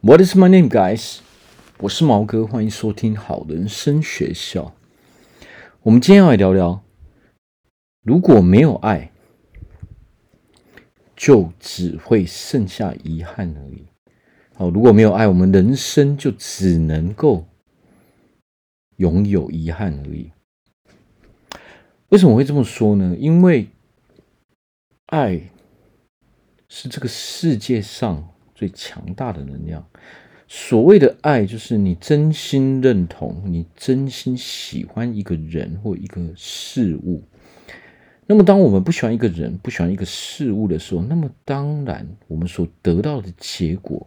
What is my name, guys？我是毛哥，欢迎收听好人生学校。我们今天要来聊聊，如果没有爱，就只会剩下遗憾而已。好，如果没有爱，我们人生就只能够拥有遗憾而已。为什么会这么说呢？因为爱是这个世界上最强大的能量。所谓的爱，就是你真心认同，你真心喜欢一个人或一个事物。那么，当我们不喜欢一个人、不喜欢一个事物的时候，那么当然，我们所得到的结果。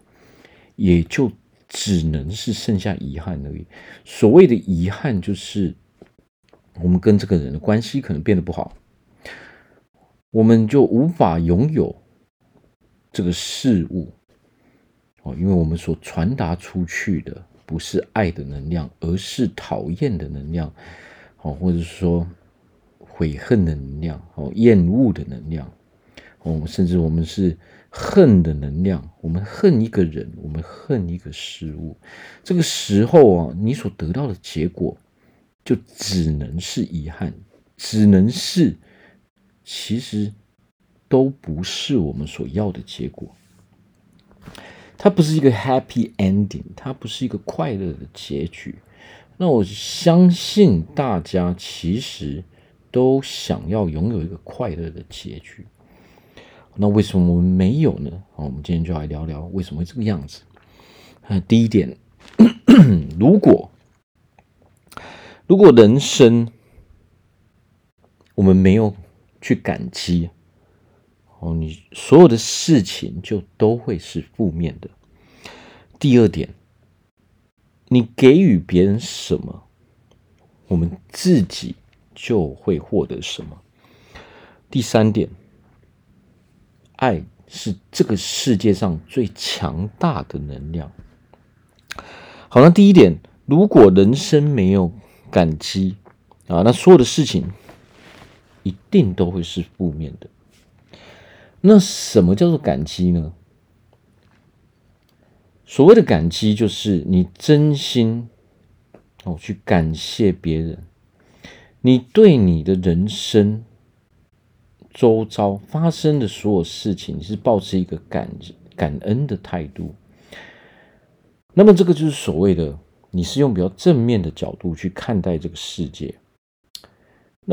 也就只能是剩下遗憾而已。所谓的遗憾，就是我们跟这个人的关系可能变得不好，我们就无法拥有这个事物哦，因为我们所传达出去的不是爱的能量，而是讨厌的能量哦，或者说悔恨的能量哦，厌恶的能量哦，甚至我们是。恨的能量，我们恨一个人，我们恨一个事物，这个时候啊，你所得到的结果就只能是遗憾，只能是其实都不是我们所要的结果。它不是一个 happy ending，它不是一个快乐的结局。那我相信大家其实都想要拥有一个快乐的结局。那为什么我们没有呢？好，我们今天就来聊聊为什么会这个样子。第一点，如果如果人生我们没有去感激，哦，你所有的事情就都会是负面的。第二点，你给予别人什么，我们自己就会获得什么。第三点。爱是这个世界上最强大的能量。好，那第一点，如果人生没有感激啊，那所有的事情一定都会是负面的。那什么叫做感激呢？所谓的感激，就是你真心哦去感谢别人，你对你的人生。周遭发生的所有事情，你是抱持一个感感恩的态度。那么，这个就是所谓的，你是用比较正面的角度去看待这个世界。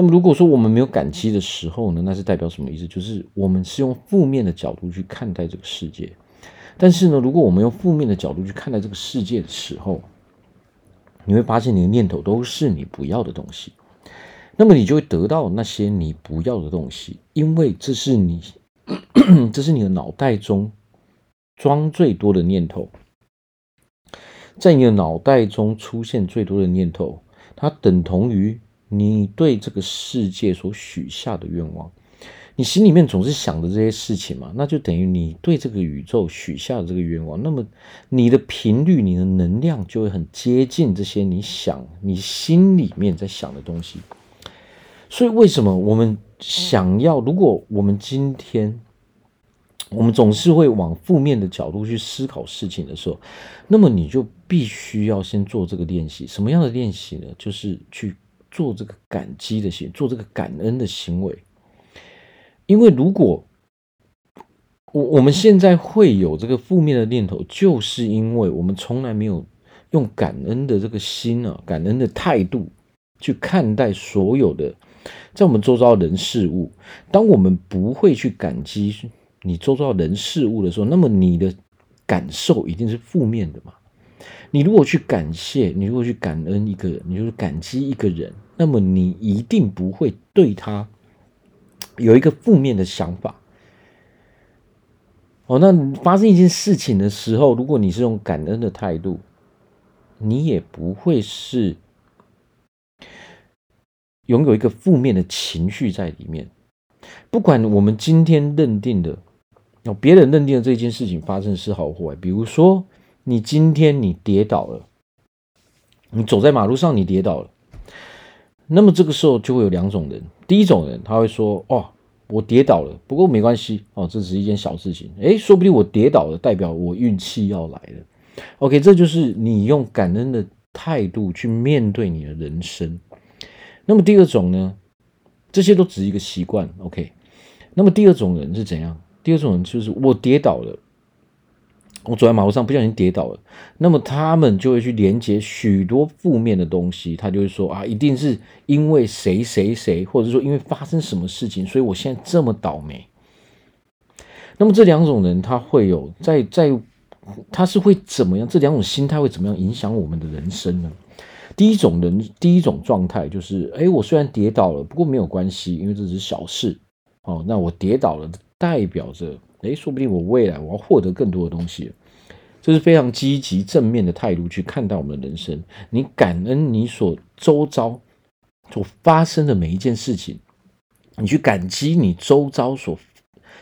那么，如果说我们没有感激的时候呢，那是代表什么意思？就是我们是用负面的角度去看待这个世界。但是呢，如果我们用负面的角度去看待这个世界的时候，你会发现你的念头都是你不要的东西。那么你就会得到那些你不要的东西，因为这是你，这是你的脑袋中装最多的念头，在你的脑袋中出现最多的念头，它等同于你对这个世界所许下的愿望。你心里面总是想着这些事情嘛，那就等于你对这个宇宙许下的这个愿望。那么你的频率、你的能量就会很接近这些你想、你心里面在想的东西。所以，为什么我们想要？如果我们今天我们总是会往负面的角度去思考事情的时候，那么你就必须要先做这个练习。什么样的练习呢？就是去做这个感激的行，做这个感恩的行为。因为如果我我们现在会有这个负面的念头，就是因为我们从来没有用感恩的这个心啊，感恩的态度去看待所有的。在我们周遭人事物，当我们不会去感激你周遭人事物的时候，那么你的感受一定是负面的嘛。你如果去感谢，你如果去感恩一个人，你就是感激一个人，那么你一定不会对他有一个负面的想法。哦，那发生一件事情的时候，如果你是用感恩的态度，你也不会是。拥有一个负面的情绪在里面，不管我们今天认定的，哦，别人认定的这件事情发生是好或坏。比如说，你今天你跌倒了，你走在马路上你跌倒了，那么这个时候就会有两种人。第一种人他会说：“哦，我跌倒了，不过没关系，哦，这只是一件小事情。诶，说不定我跌倒了，代表我运气要来了。” OK，这就是你用感恩的态度去面对你的人生。那么第二种呢？这些都只是一个习惯。OK，那么第二种人是怎样？第二种人就是我跌倒了，我走在马路上不小心跌倒了，那么他们就会去连接许多负面的东西，他就会说啊，一定是因为谁谁谁，或者说因为发生什么事情，所以我现在这么倒霉。那么这两种人，他会有在在。他是会怎么样？这两种心态会怎么样影响我们的人生呢？第一种人，第一种状态就是：哎，我虽然跌倒了，不过没有关系，因为这只是小事。哦，那我跌倒了，代表着，哎，说不定我未来我要获得更多的东西。这是非常积极正面的态度去看待我们的人生。你感恩你所周遭所发生的每一件事情，你去感激你周遭所。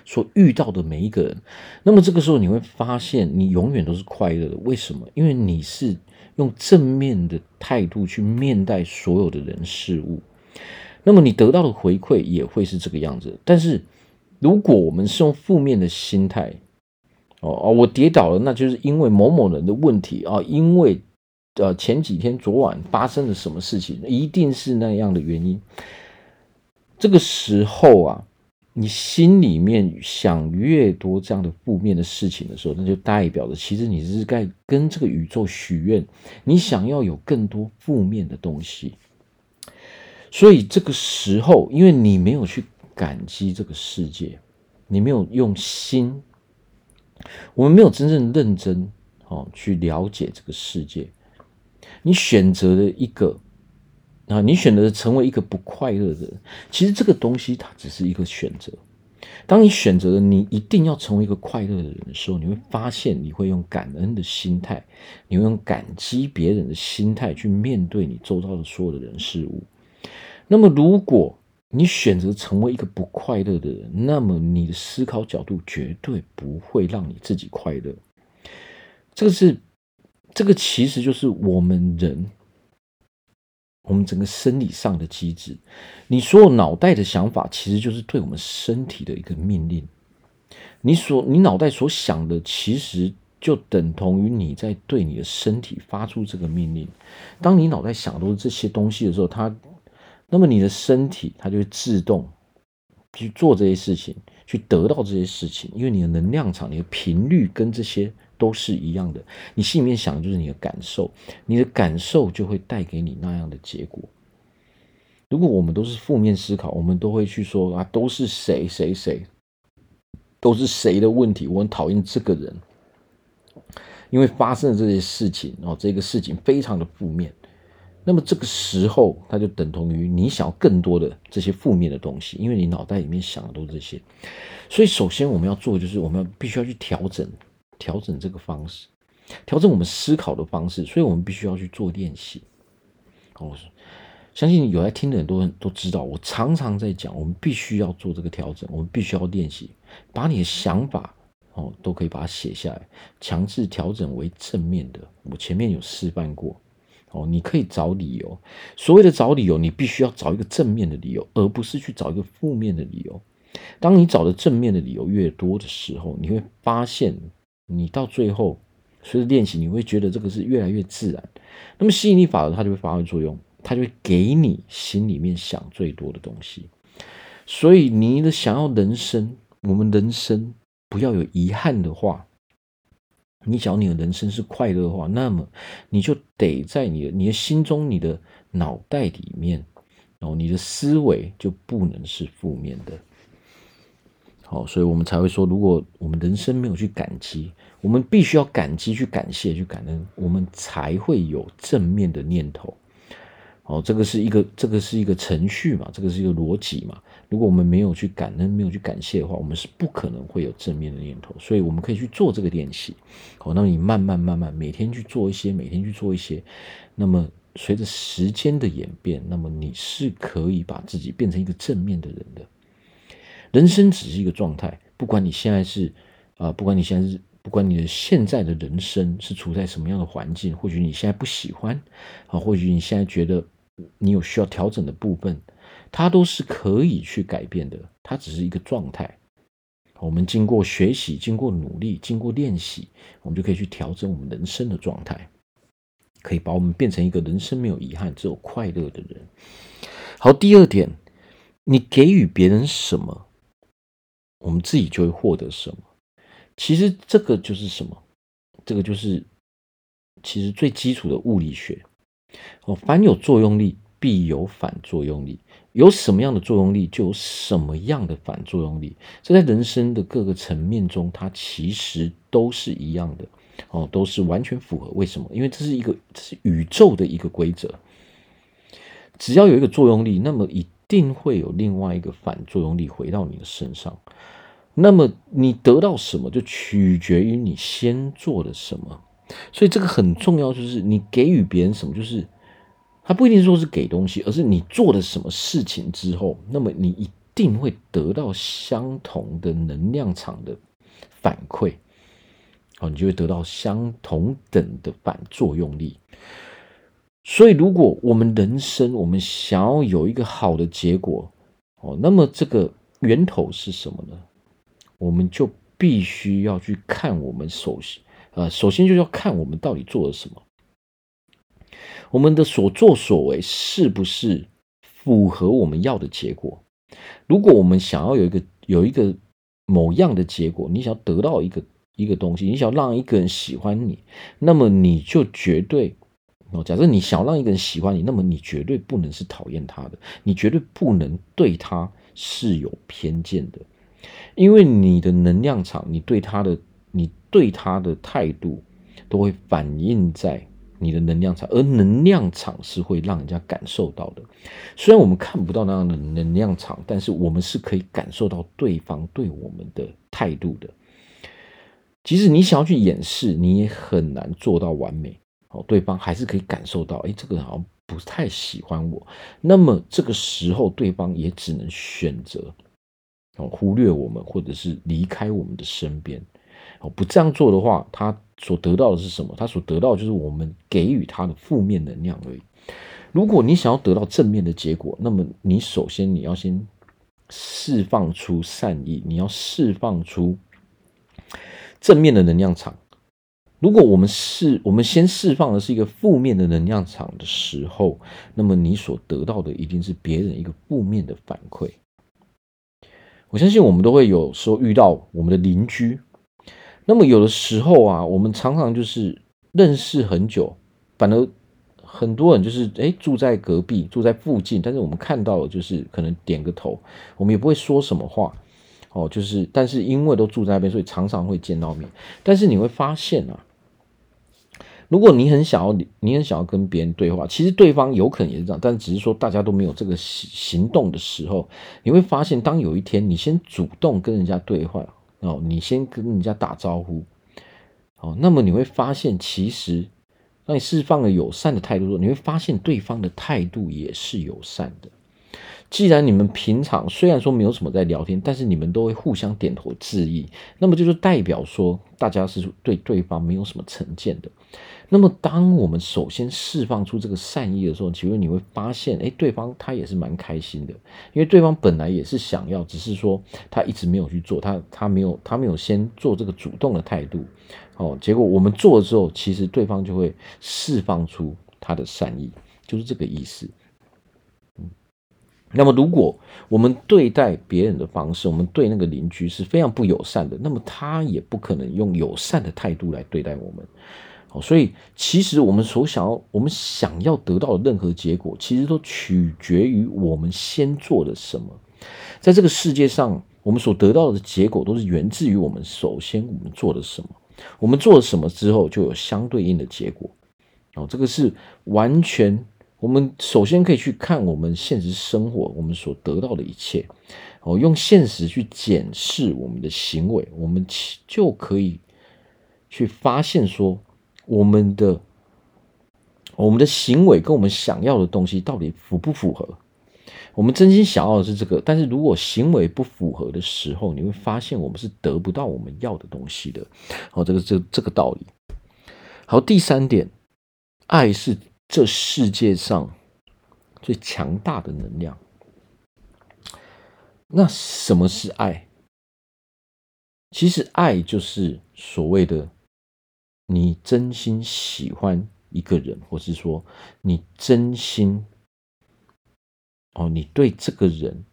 所遇到的每一个人，那么这个时候你会发现，你永远都是快乐的。为什么？因为你是用正面的态度去面对所有的人事物，那么你得到的回馈也会是这个样子。但是，如果我们是用负面的心态，哦哦，我跌倒了，那就是因为某某人的问题啊，因为呃前几天昨晚发生了什么事情，一定是那样的原因。这个时候啊。你心里面想越多这样的负面的事情的时候，那就代表着其实你是在跟这个宇宙许愿，你想要有更多负面的东西。所以这个时候，因为你没有去感激这个世界，你没有用心，我们没有真正认真哦去了解这个世界，你选择了一个。啊，你选择成为一个不快乐的人，其实这个东西它只是一个选择。当你选择了你一定要成为一个快乐的人的时候，你会发现你会用感恩的心态，你会用感激别人的心态去面对你周遭的所有的人事物。那么，如果你选择成为一个不快乐的人，那么你的思考角度绝对不会让你自己快乐。这个是，这个其实就是我们人。我们整个生理上的机制，你所有脑袋的想法，其实就是对我们身体的一个命令。你所你脑袋所想的，其实就等同于你在对你的身体发出这个命令。当你脑袋想的都是这些东西的时候，它，那么你的身体它就会自动去做这些事情，去得到这些事情，因为你的能量场、你的频率跟这些。都是一样的，你心里面想的就是你的感受，你的感受就会带给你那样的结果。如果我们都是负面思考，我们都会去说啊，都是谁谁谁，都是谁的问题，我很讨厌这个人，因为发生了这些事情，哦，这个事情非常的负面。那么这个时候，它就等同于你想要更多的这些负面的东西，因为你脑袋里面想的都是这些。所以，首先我们要做的就是，我们要必须要去调整。调整这个方式，调整我们思考的方式，所以我们必须要去做练习。我相信有在听的人都都知道，我常常在讲，我们必须要做这个调整，我们必须要练习，把你的想法哦都可以把它写下来，强制调整为正面的。我前面有示范过哦，你可以找理由。所谓的找理由，你必须要找一个正面的理由，而不是去找一个负面的理由。当你找的正面的理由越多的时候，你会发现。你到最后，随着练习，你会觉得这个是越来越自然。那么吸引力法则它就会发挥作用，它就会给你心里面想最多的东西。所以你的想要人生，我们人生不要有遗憾的话，你想要你的人生是快乐的话，那么你就得在你的你的心中、你的脑袋里面，然后你的思维就不能是负面的。好，所以我们才会说，如果我们人生没有去感激，我们必须要感激、去感谢、去感恩，我们才会有正面的念头。好，这个是一个，这个是一个程序嘛，这个是一个逻辑嘛。如果我们没有去感恩、没有去感谢的话，我们是不可能会有正面的念头。所以我们可以去做这个练习。好，那么你慢慢、慢慢，每天去做一些，每天去做一些。那么随着时间的演变，那么你是可以把自己变成一个正面的人的。人生只是一个状态，不管你现在是啊、不管你现在是，不管你的现在的人生是处在什么样的环境，或许你现在不喜欢啊，或许你现在觉得你有需要调整的部分，它都是可以去改变的。它只是一个状态，我们经过学习、经过努力、经过练习，我们就可以去调整我们人生的状态，可以把我们变成一个人生没有遗憾、只有快乐的人。好，第二点，你给予别人什么，我们自己就会获得什么。其实这个就是什么？这个就是其实最基础的物理学。哦，凡有作用力，必有反作用力。有什么样的作用力，就有什么样的反作用力。这在人生的各个层面中，它其实都是一样的哦，都是完全符合。为什么？因为这是一个，这是宇宙的一个规则。只要有一个作用力，那么一定会有另外一个反作用力回到你的身上。那么你得到什么，就取决于你先做了什么。所以这个很重要，就是你给予别人什么，就是。它不一定说是给东西，而是你做了什么事情之后，那么你一定会得到相同的能量场的反馈，哦，你就会得到相同等的反作用力。所以，如果我们人生我们想要有一个好的结果，哦，那么这个源头是什么呢？我们就必须要去看我们首先，呃，首先就要看我们到底做了什么。我们的所作所为是不是符合我们要的结果？如果我们想要有一个有一个某样的结果，你想要得到一个一个东西，你想要让一个人喜欢你，那么你就绝对哦，假设你想让一个人喜欢你，那么你绝对不能是讨厌他的，你绝对不能对他是有偏见的，因为你的能量场，你对他的你对他的态度，都会反映在。你的能量场，而能量场是会让人家感受到的。虽然我们看不到那样的能量场，但是我们是可以感受到对方对我们的态度的。即使你想要去掩饰，你也很难做到完美。哦，对方还是可以感受到，哎，这个人好像不太喜欢我。那么这个时候，对方也只能选择哦忽略我们，或者是离开我们的身边。哦，不这样做的话，他。所得到的是什么？他所得到就是我们给予他的负面能量而已。如果你想要得到正面的结果，那么你首先你要先释放出善意，你要释放出正面的能量场。如果我们是我们先释放的是一个负面的能量场的时候，那么你所得到的一定是别人一个负面的反馈。我相信我们都会有时候遇到我们的邻居。那么有的时候啊，我们常常就是认识很久，反而很多人就是诶住在隔壁，住在附近，但是我们看到了就是可能点个头，我们也不会说什么话，哦，就是但是因为都住在那边，所以常常会见到面。但是你会发现啊，如果你很想要，你很想要跟别人对话，其实对方有可能也是这样，但只是说大家都没有这个行行动的时候，你会发现，当有一天你先主动跟人家对话。哦，你先跟人家打招呼，哦，那么你会发现，其实当你释放了友善的态度之后，你会发现对方的态度也是友善的。既然你们平常虽然说没有什么在聊天，但是你们都会互相点头致意，那么就是代表说大家是对对方没有什么成见的。那么，当我们首先释放出这个善意的时候，其实你会发现，哎，对方他也是蛮开心的，因为对方本来也是想要，只是说他一直没有去做，他他没有他没有先做这个主动的态度，哦，结果我们做了之后，其实对方就会释放出他的善意，就是这个意思。那么如果我们对待别人的方式，我们对那个邻居是非常不友善的，那么他也不可能用友善的态度来对待我们。好所以，其实我们所想要、我们想要得到的任何结果，其实都取决于我们先做了什么。在这个世界上，我们所得到的结果都是源自于我们首先我们做了什么。我们做了什么之后，就有相对应的结果。哦，这个是完全我们首先可以去看我们现实生活我们所得到的一切。哦，用现实去检视我们的行为，我们就可以去发现说。我们的我们的行为跟我们想要的东西到底符不符合？我们真心想要的是这个，但是如果行为不符合的时候，你会发现我们是得不到我们要的东西的。好，这个这这个道理。好，第三点，爱是这世界上最强大的能量。那什么是爱？其实爱就是所谓的你真心喜欢一个人，或是说你真心哦，你对这个人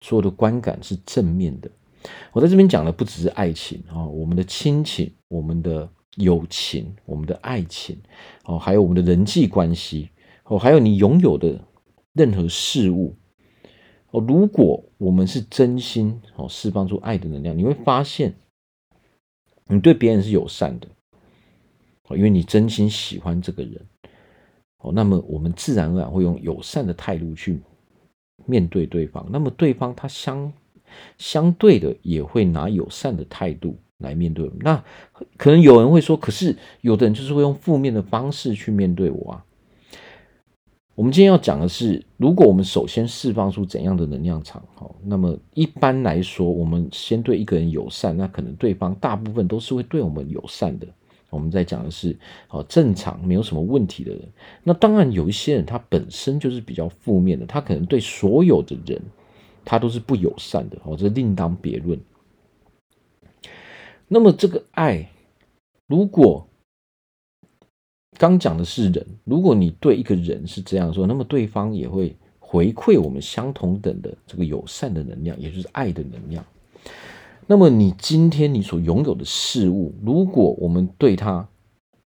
所有的观感是正面的。我在这边讲的不只是爱情啊，我们的亲情、我们的友情、我们的爱情哦，还有我们的人际关系哦，还有你拥有的任何事物哦，如果我们是真心哦，释放出爱的能量，你会发现你对别人是友善的哦，因为你真心喜欢这个人哦，那么我们自然而然会用友善的态度去面对对方，那么对方他相。相对的，也会拿友善的态度来面对。那可能有人会说，可是有的人就是会用负面的方式去面对我啊。我们今天要讲的是，如果我们首先释放出怎样的能量场，哈，那么一般来说，我们先对一个人友善，那可能对方大部分都是会对我们友善的。我们在讲的是，好，正常没有什么问题的人。那当然有一些人，他本身就是比较负面的，他可能对所有的人。他都是不友善的哦，这另当别论。那么这个爱，如果刚讲的是人，如果你对一个人是这样说，那么对方也会回馈我们相同等的这个友善的能量，也就是爱的能量。那么你今天你所拥有的事物，如果我们对他，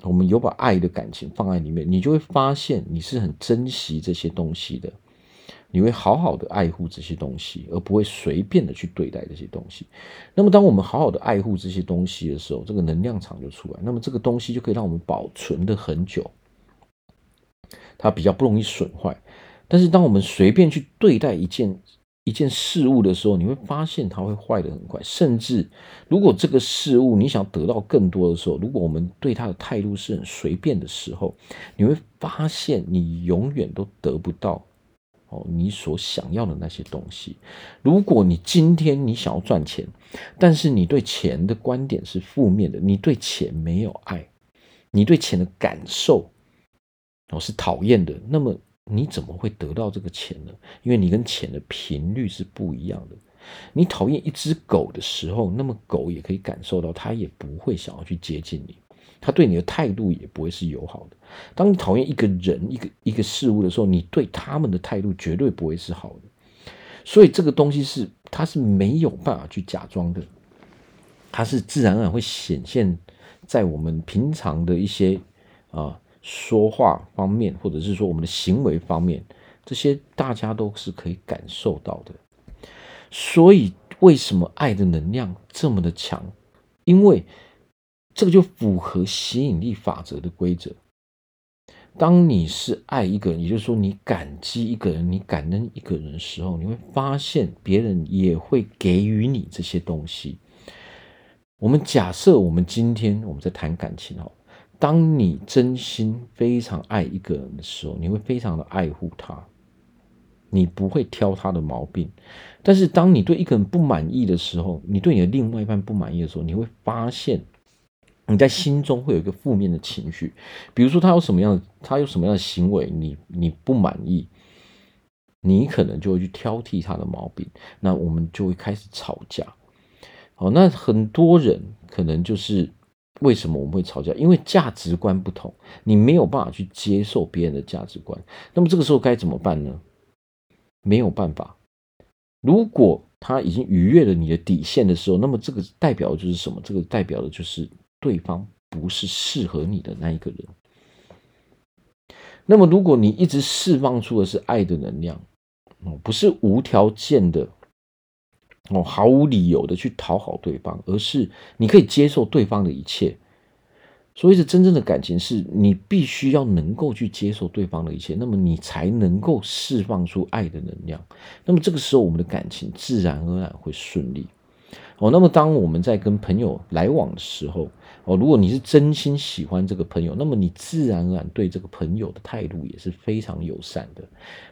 我们有把爱的感情放在里面，你就会发现你是很珍惜这些东西的。你会好好的爱护这些东西，而不会随便的去对待这些东西。那么，当我们好好的爱护这些东西的时候，这个能量场就出来。那么，这个东西就可以让我们保存的很久，它比较不容易损坏。但是，当我们随便去对待一件一件事物的时候，你会发现它会坏的很快。甚至，如果这个事物你想得到更多的时候，如果我们对它的态度是很随便的时候，你会发现你永远都得不到。哦，你所想要的那些东西，如果你今天你想要赚钱，但是你对钱的观点是负面的，你对钱没有爱，你对钱的感受哦是讨厌的，那么你怎么会得到这个钱呢？因为你跟钱的频率是不一样的。你讨厌一只狗的时候，那么狗也可以感受到，它也不会想要去接近你。他对你的态度也不会是友好的。当你讨厌一个人、一个一个事物的时候，你对他们的态度绝对不会是好的。所以这个东西是，它是没有办法去假装的，它是自然而然会显现在我们平常的一些啊说话方面，或者是说我们的行为方面，这些大家都是可以感受到的。所以为什么爱的能量这么的强？因为这个就符合吸引力法则的规则。当你是爱一个人，也就是说你感激一个人，你感恩一个人的时候，你会发现别人也会给予你这些东西。我们假设我们今天我们在谈感情哦，当你真心非常爱一个人的时候，你会非常的爱护他，你不会挑他的毛病。但是当你对一个人不满意的时候，你对你的另外一半不满意的时候，你会发现。你在心中会有一个负面的情绪，比如说他有什么样的，他有什么样的行为，你你不满意，你可能就会去挑剔他的毛病，那我们就会开始吵架。好，那很多人可能就是为什么我们会吵架？因为价值观不同，你没有办法去接受别人的价值观。那么这个时候该怎么办呢？没有办法。如果他已经逾越了你的底线的时候，那么这个代表的就是什么？这个代表的就是。对方不是适合你的那一个人。那么，如果你一直释放出的是爱的能量，哦，不是无条件的，哦，毫无理由的去讨好对方，而是你可以接受对方的一切。所以，是真正的感情，是你必须要能够去接受对方的一切，那么你才能够释放出爱的能量。那么，这个时候，我们的感情自然而然会顺利。哦，那么当我们在跟朋友来往的时候，哦，如果你是真心喜欢这个朋友，那么你自然而然对这个朋友的态度也是非常友善的。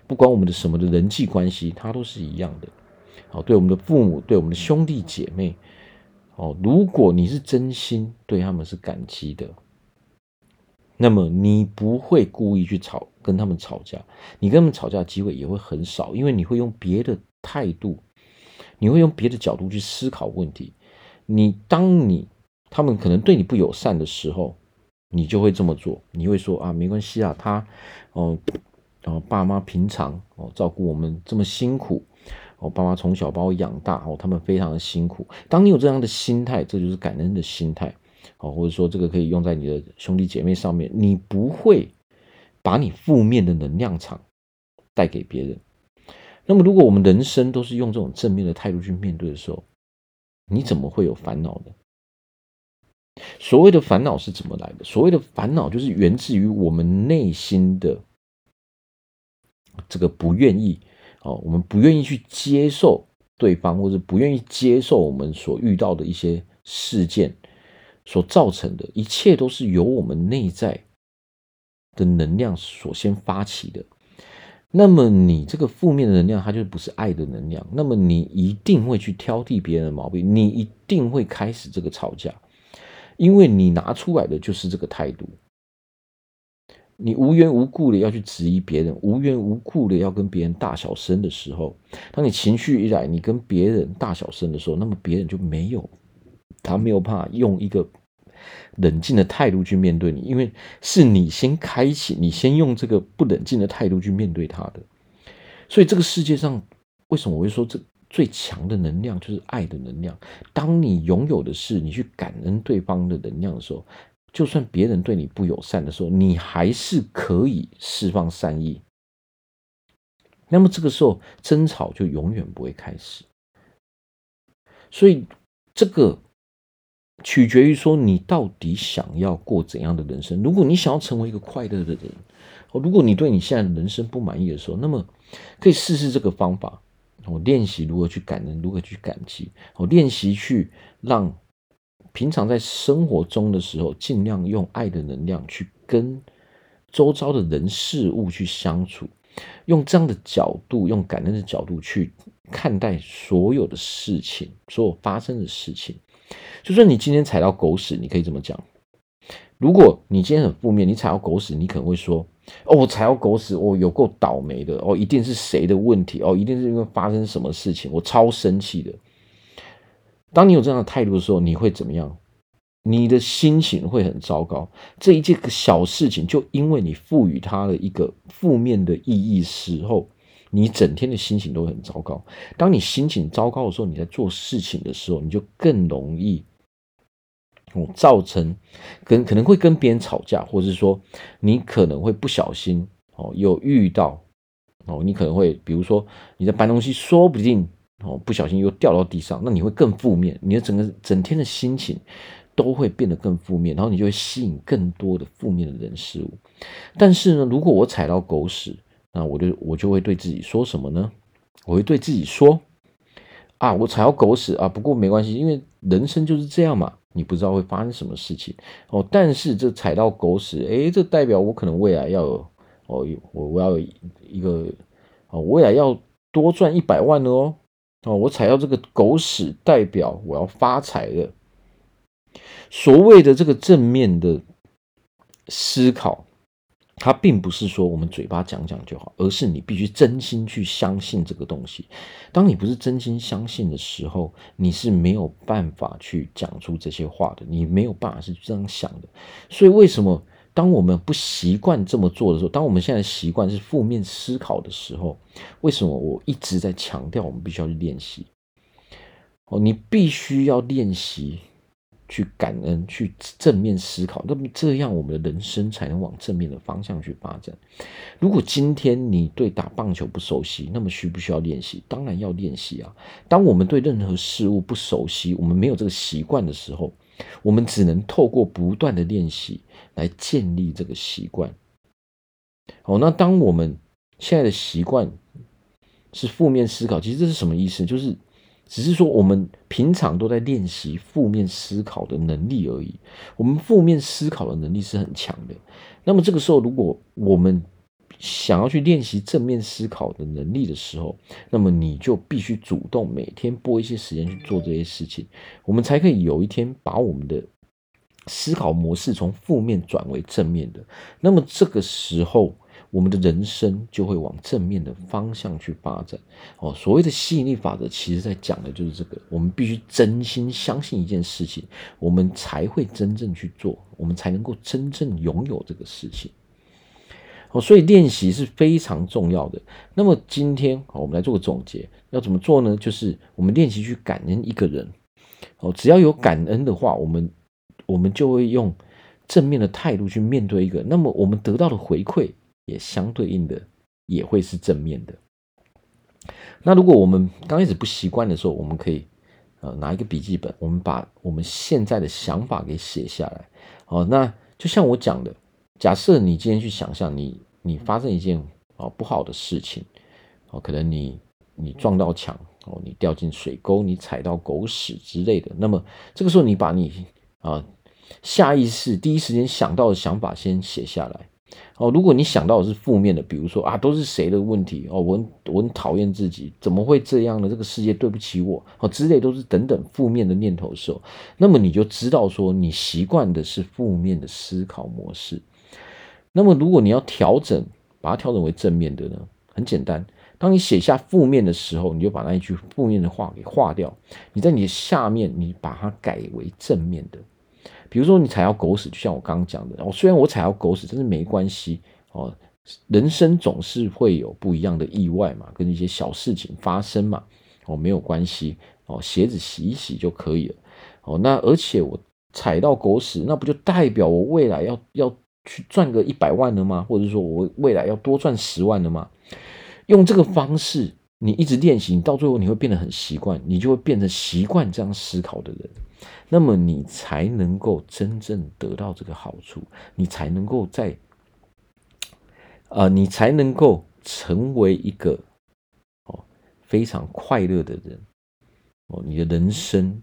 不管我们的什么的人际关系，它都是一样的。哦，对我们的父母，对我们的兄弟姐妹，哦，如果你是真心对他们是感激的，那么你不会故意去吵，跟他们吵架，你跟他们吵架的机会也会很少，因为你会用别的态度。你会用别的角度去思考问题，你当你他们可能对你不友善的时候，你就会这么做。你会说啊，没关系啊，他哦，然后爸妈平常哦照顾我们这么辛苦，哦，爸妈从小把我养大，哦，他们非常的辛苦。当你有这样的心态，这就是感恩的心态。哦，或者说这个可以用在你的兄弟姐妹上面，你不会把你负面的能量场带给别人。那么，如果我们人生都是用这种正面的态度去面对的时候，你怎么会有烦恼呢？所谓的烦恼是怎么来的？所谓的烦恼就是源自于我们内心的这个不愿意哦，我们不愿意去接受对方，或者不愿意接受我们所遇到的一些事件。所造成的一切都是由我们内在的能量所先发起的。那么你这个负面的能量，它就不是爱的能量。那么你一定会去挑剔别人的毛病，你一定会开始这个吵架，因为你拿出来的就是这个态度。你无缘无故的要去质疑别人，无缘无故的要跟别人大小声的时候，当你情绪一来，你跟别人大小声的时候，那么别人就没有。他没有办法用一个冷静的态度去面对你，因为是你先开启，你先用这个不冷静的态度去面对他的。所以这个世界上，为什么我会说这最强的能量就是爱的能量？当你拥有的是你去感恩对方的能量的时候，就算别人对你不友善的时候，你还是可以释放善意。那么这个时候，争吵就永远不会开始。所以这个。取决于说你到底想要过怎样的人生。如果你想要成为一个快乐的人，如果你对你现在的人生不满意的时候，那么可以试试这个方法，我，练习如何去感恩，如何去感激，我，练习去让平常在生活中的时候，尽量用爱的能量去跟周遭的人事物去相处，用这样的角度，用感恩的角度去看待所有的事情，所有发生的事情。就算你今天踩到狗屎，你可以这么讲。如果你今天很负面，你踩到狗屎，你可能会说：“哦，我踩到狗屎，我有够倒霉的哦，一定是谁的问题哦，一定是因为发生什么事情，我超生气的。”当你有这样的态度的时候，你会怎么样？你的心情会很糟糕。这一件小事情，就因为你赋予它的一个负面的意义时候，你整天的心情都会很糟糕。当你心情糟糕的时候，你在做事情的时候，你就更容易。哦，造成跟可能会跟别人吵架，或者是说你可能会不小心哦，有遇到哦，你可能会比如说你在搬东西，说不定哦不小心又掉到地上，那你会更负面，你的整个整天的心情都会变得更负面，然后你就会吸引更多的负面的人事物。但是呢，如果我踩到狗屎，那我就我就会对自己说什么呢？我会对自己说啊，我踩到狗屎啊，不过没关系，因为人生就是这样嘛。你不知道会发生什么事情哦，但是这踩到狗屎，诶，这代表我可能未来要有哦，我我要一个哦，未来要多赚一百万了哦，哦，我踩到这个狗屎，代表我要发财了。所谓的这个正面的思考。它并不是说我们嘴巴讲讲就好，而是你必须真心去相信这个东西。当你不是真心相信的时候，你是没有办法去讲出这些话的，你没有办法是这样想的。所以，为什么当我们不习惯这么做的时候，当我们现在习惯是负面思考的时候，为什么我一直在强调我们必须要去练习？哦，你必须要练习。去感恩，去正面思考，那么这样我们的人生才能往正面的方向去发展。如果今天你对打棒球不熟悉，那么需不需要练习？当然要练习啊！当我们对任何事物不熟悉，我们没有这个习惯的时候，我们只能透过不断的练习来建立这个习惯。好，那当我们现在的习惯是负面思考，其实这是什么意思？就是。只是说，我们平常都在练习负面思考的能力而已。我们负面思考的能力是很强的。那么这个时候，如果我们想要去练习正面思考的能力的时候，那么你就必须主动每天拨一些时间去做这些事情，我们才可以有一天把我们的思考模式从负面转为正面的。那么这个时候，我们的人生就会往正面的方向去发展。哦，所谓的吸引力法则，其实在讲的就是这个。我们必须真心相信一件事情，我们才会真正去做，我们才能够真正拥有这个事情。哦，所以练习是非常重要的。那么今天，我们来做个总结，要怎么做呢？就是我们练习去感恩一个人。哦，只要有感恩的话，我们我们就会用正面的态度去面对一个，那么我们得到的回馈也相对应的也会是正面的。那如果我们刚开始不习惯的时候，我们可以呃拿一个笔记本，我们把我们现在的想法给写下来。哦，那就像我讲的。假设你今天去想象你你发生一件啊不好的事情哦，可能你你撞到墙哦，你掉进水沟，你踩到狗屎之类的。那么这个时候，你把你啊下意识第一时间想到的想法先写下来哦。如果你想到的是负面的，比如说啊都是谁的问题哦，我很我很讨厌自己，怎么会这样呢？这个世界对不起我哦之类都是等等负面的念头的时候，那么你就知道说你习惯的是负面的思考模式。那么，如果你要调整，把它调整为正面的呢？很简单，当你写下负面的时候，你就把那一句负面的话给划掉。你在你的下面，你把它改为正面的。比如说，你踩到狗屎，就像我刚刚讲的，哦，虽然我踩到狗屎，但是没关系哦。人生总是会有不一样的意外嘛，跟一些小事情发生嘛，哦，没有关系哦，鞋子洗一洗就可以了。哦，那而且我踩到狗屎，那不就代表我未来要要？去赚个一百万了吗？或者说我未来要多赚十万了吗？用这个方式，你一直练习，你到最后你会变得很习惯，你就会变成习惯这样思考的人。那么你才能够真正得到这个好处，你才能够在，呃，你才能够成为一个哦非常快乐的人哦，你的人生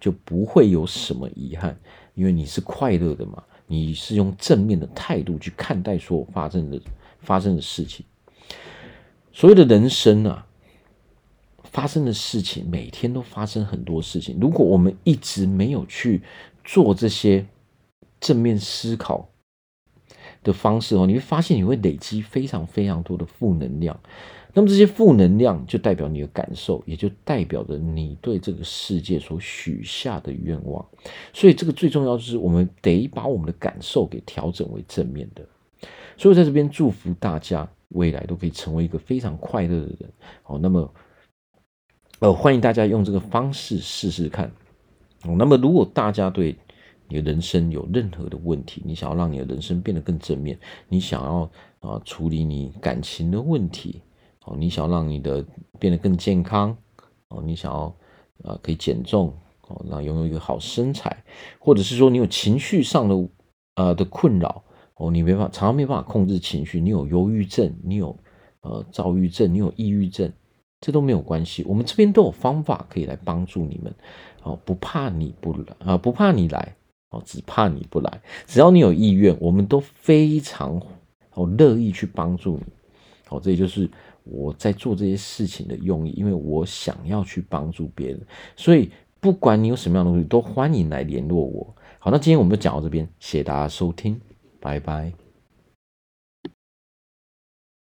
就不会有什么遗憾，因为你是快乐的嘛。你是用正面的态度去看待所有发生的发生的事情。所谓的人生啊，发生的事情每天都发生很多事情。如果我们一直没有去做这些正面思考的方式哦，你会发现你会累积非常非常多的负能量。那么这些负能量就代表你的感受，也就代表着你对这个世界所许下的愿望。所以这个最重要就是我们得把我们的感受给调整为正面的。所以在这边祝福大家未来都可以成为一个非常快乐的人。好，那么呃欢迎大家用这个方式试试看。那么如果大家对你的人生有任何的问题，你想要让你的人生变得更正面，你想要啊处理你感情的问题。哦，你想要让你的变得更健康，哦，你想要啊可以减重，哦，让拥有一个好身材，或者是说你有情绪上的呃的困扰，哦，你没法常常没办法控制情绪，你有忧郁症，你有呃躁郁症，你有抑郁症，这都没有关系，我们这边都有方法可以来帮助你们，哦，不怕你不来啊，不怕你来，哦，只怕你不来，只要你有意愿，我们都非常哦乐意去帮助你，好，这也就是。我在做这些事情的用意，因为我想要去帮助别人，所以不管你有什么样的东西，都欢迎来联络我。好，那今天我们就讲到这边，谢谢大家收听，拜拜。